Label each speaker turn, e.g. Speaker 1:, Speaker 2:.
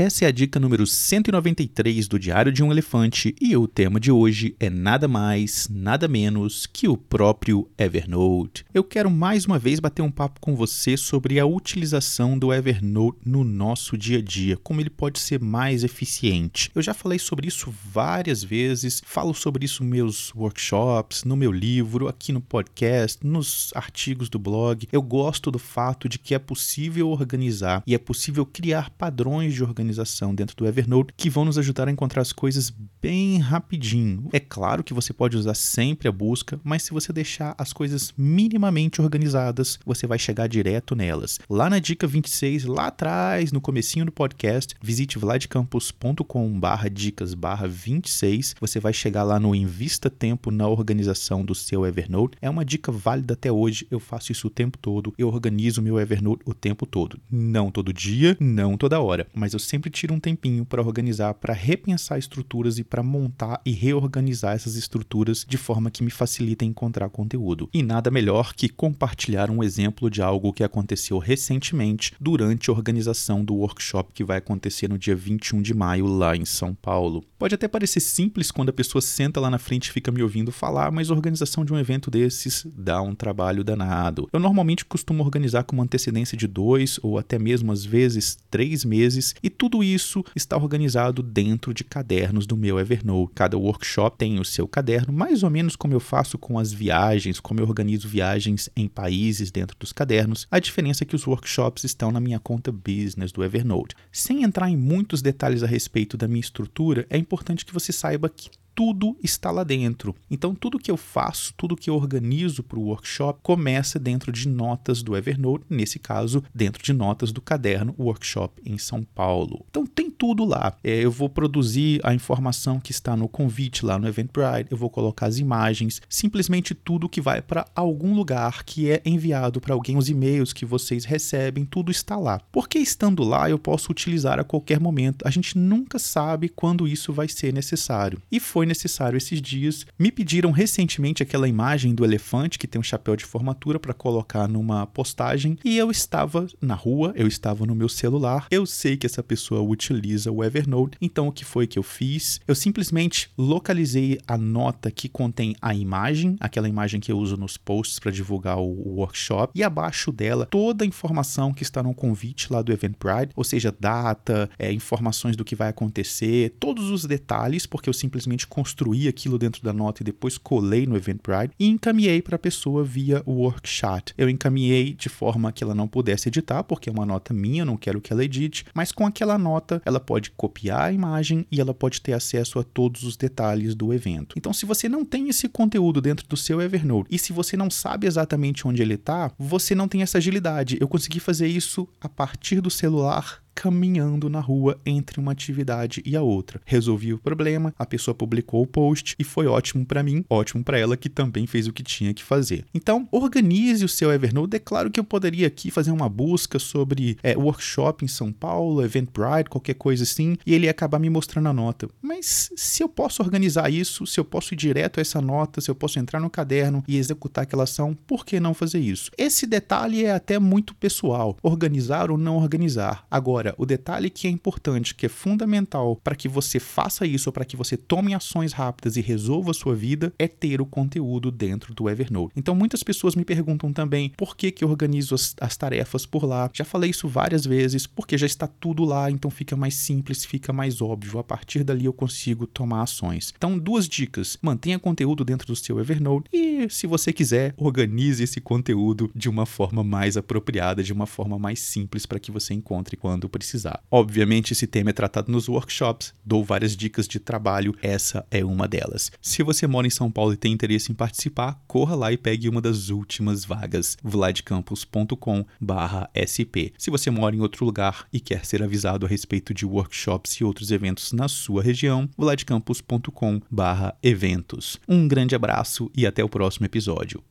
Speaker 1: Essa é a dica número 193 do Diário de um Elefante e o tema de hoje é nada mais, nada menos que o próprio Evernote. Eu quero mais uma vez bater um papo com você sobre a utilização do Evernote no nosso dia a dia, como ele pode ser mais eficiente. Eu já falei sobre isso várias vezes, falo sobre isso nos meus workshops, no meu livro, aqui no podcast, nos artigos do blog. Eu gosto do fato de que é possível organizar e é possível criar padrões de organização organização dentro do Evernote que vão nos ajudar a encontrar as coisas bem rapidinho. É claro que você pode usar sempre a busca, mas se você deixar as coisas minimamente organizadas, você vai chegar direto nelas. Lá na dica 26, lá atrás, no comecinho do podcast, visite vladcampus.com barra dicas barra 26, você vai chegar lá no Invista Tempo na organização do seu Evernote. É uma dica válida até hoje, eu faço isso o tempo todo, eu organizo meu Evernote o tempo todo. Não todo dia, não toda hora, mas eu sempre sempre tiro um tempinho para organizar, para repensar estruturas e para montar e reorganizar essas estruturas de forma que me facilita encontrar conteúdo. E nada melhor que compartilhar um exemplo de algo que aconteceu recentemente durante a organização do workshop que vai acontecer no dia 21 de maio lá em São Paulo. Pode até parecer simples quando a pessoa senta lá na frente e fica me ouvindo falar, mas a organização de um evento desses dá um trabalho danado. Eu normalmente costumo organizar com uma antecedência de dois ou até mesmo às vezes três meses e tudo tudo isso está organizado dentro de cadernos do meu Evernote. Cada workshop tem o seu caderno, mais ou menos como eu faço com as viagens, como eu organizo viagens em países dentro dos cadernos. A diferença é que os workshops estão na minha conta business do Evernote. Sem entrar em muitos detalhes a respeito da minha estrutura, é importante que você saiba que tudo está lá dentro. Então, tudo que eu faço, tudo que eu organizo para o workshop começa dentro de notas do Evernote, nesse caso, dentro de notas do caderno Workshop em São Paulo. Então, tem tudo lá. É, eu vou produzir a informação que está no convite lá no Eventbrite, eu vou colocar as imagens, simplesmente tudo que vai para algum lugar que é enviado para alguém, os e-mails que vocês recebem, tudo está lá. Porque estando lá, eu posso utilizar a qualquer momento. A gente nunca sabe quando isso vai ser necessário. E foi necessário esses dias. Me pediram recentemente aquela imagem do elefante que tem um chapéu de formatura para colocar numa postagem e eu estava na rua, eu estava no meu celular. Eu sei que essa pessoa utiliza o Evernote, então o que foi que eu fiz? Eu simplesmente localizei a nota que contém a imagem, aquela imagem que eu uso nos posts para divulgar o workshop, e abaixo dela toda a informação que está no convite lá do Eventbrite, ou seja, data, é, informações do que vai acontecer, todos os detalhes, porque eu simplesmente construí aquilo dentro da nota e depois colei no Eventbrite e encaminhei para a pessoa via o workshop. Eu encaminhei de forma que ela não pudesse editar, porque é uma nota minha, não quero que ela edite, mas com aquela nota ela pode copiar a imagem e ela pode ter acesso a todos os detalhes do evento. Então, se você não tem esse conteúdo dentro do seu Evernote e se você não sabe exatamente onde ele está, você não tem essa agilidade. Eu consegui fazer isso a partir do celular caminhando na rua entre uma atividade e a outra. Resolvi o problema, a pessoa publicou o post e foi ótimo para mim, ótimo para ela que também fez o que tinha que fazer. Então, organize o seu Evernote. É claro que eu poderia aqui fazer uma busca sobre é, workshop em São Paulo, Eventbrite, qualquer coisa assim, e ele ia acabar me mostrando a nota. Mas se eu posso organizar isso, se eu posso ir direto a essa nota, se eu posso entrar no caderno e executar aquela ação, por que não fazer isso? Esse detalhe é até muito pessoal, organizar ou não organizar. Agora, Agora, o detalhe que é importante, que é fundamental para que você faça isso, para que você tome ações rápidas e resolva a sua vida, é ter o conteúdo dentro do Evernote. Então, muitas pessoas me perguntam também por que, que eu organizo as, as tarefas por lá. Já falei isso várias vezes, porque já está tudo lá, então fica mais simples, fica mais óbvio. A partir dali eu consigo tomar ações. Então, duas dicas: mantenha conteúdo dentro do seu Evernote e, se você quiser, organize esse conteúdo de uma forma mais apropriada, de uma forma mais simples para que você encontre quando precisar. Obviamente, esse tema é tratado nos workshops, dou várias dicas de trabalho, essa é uma delas. Se você mora em São Paulo e tem interesse em participar, corra lá e pegue uma das últimas vagas, vladcampus.com/sp. Se você mora em outro lugar e quer ser avisado a respeito de workshops e outros eventos na sua região, vladcampus.com/eventos. Um grande abraço e até o próximo episódio.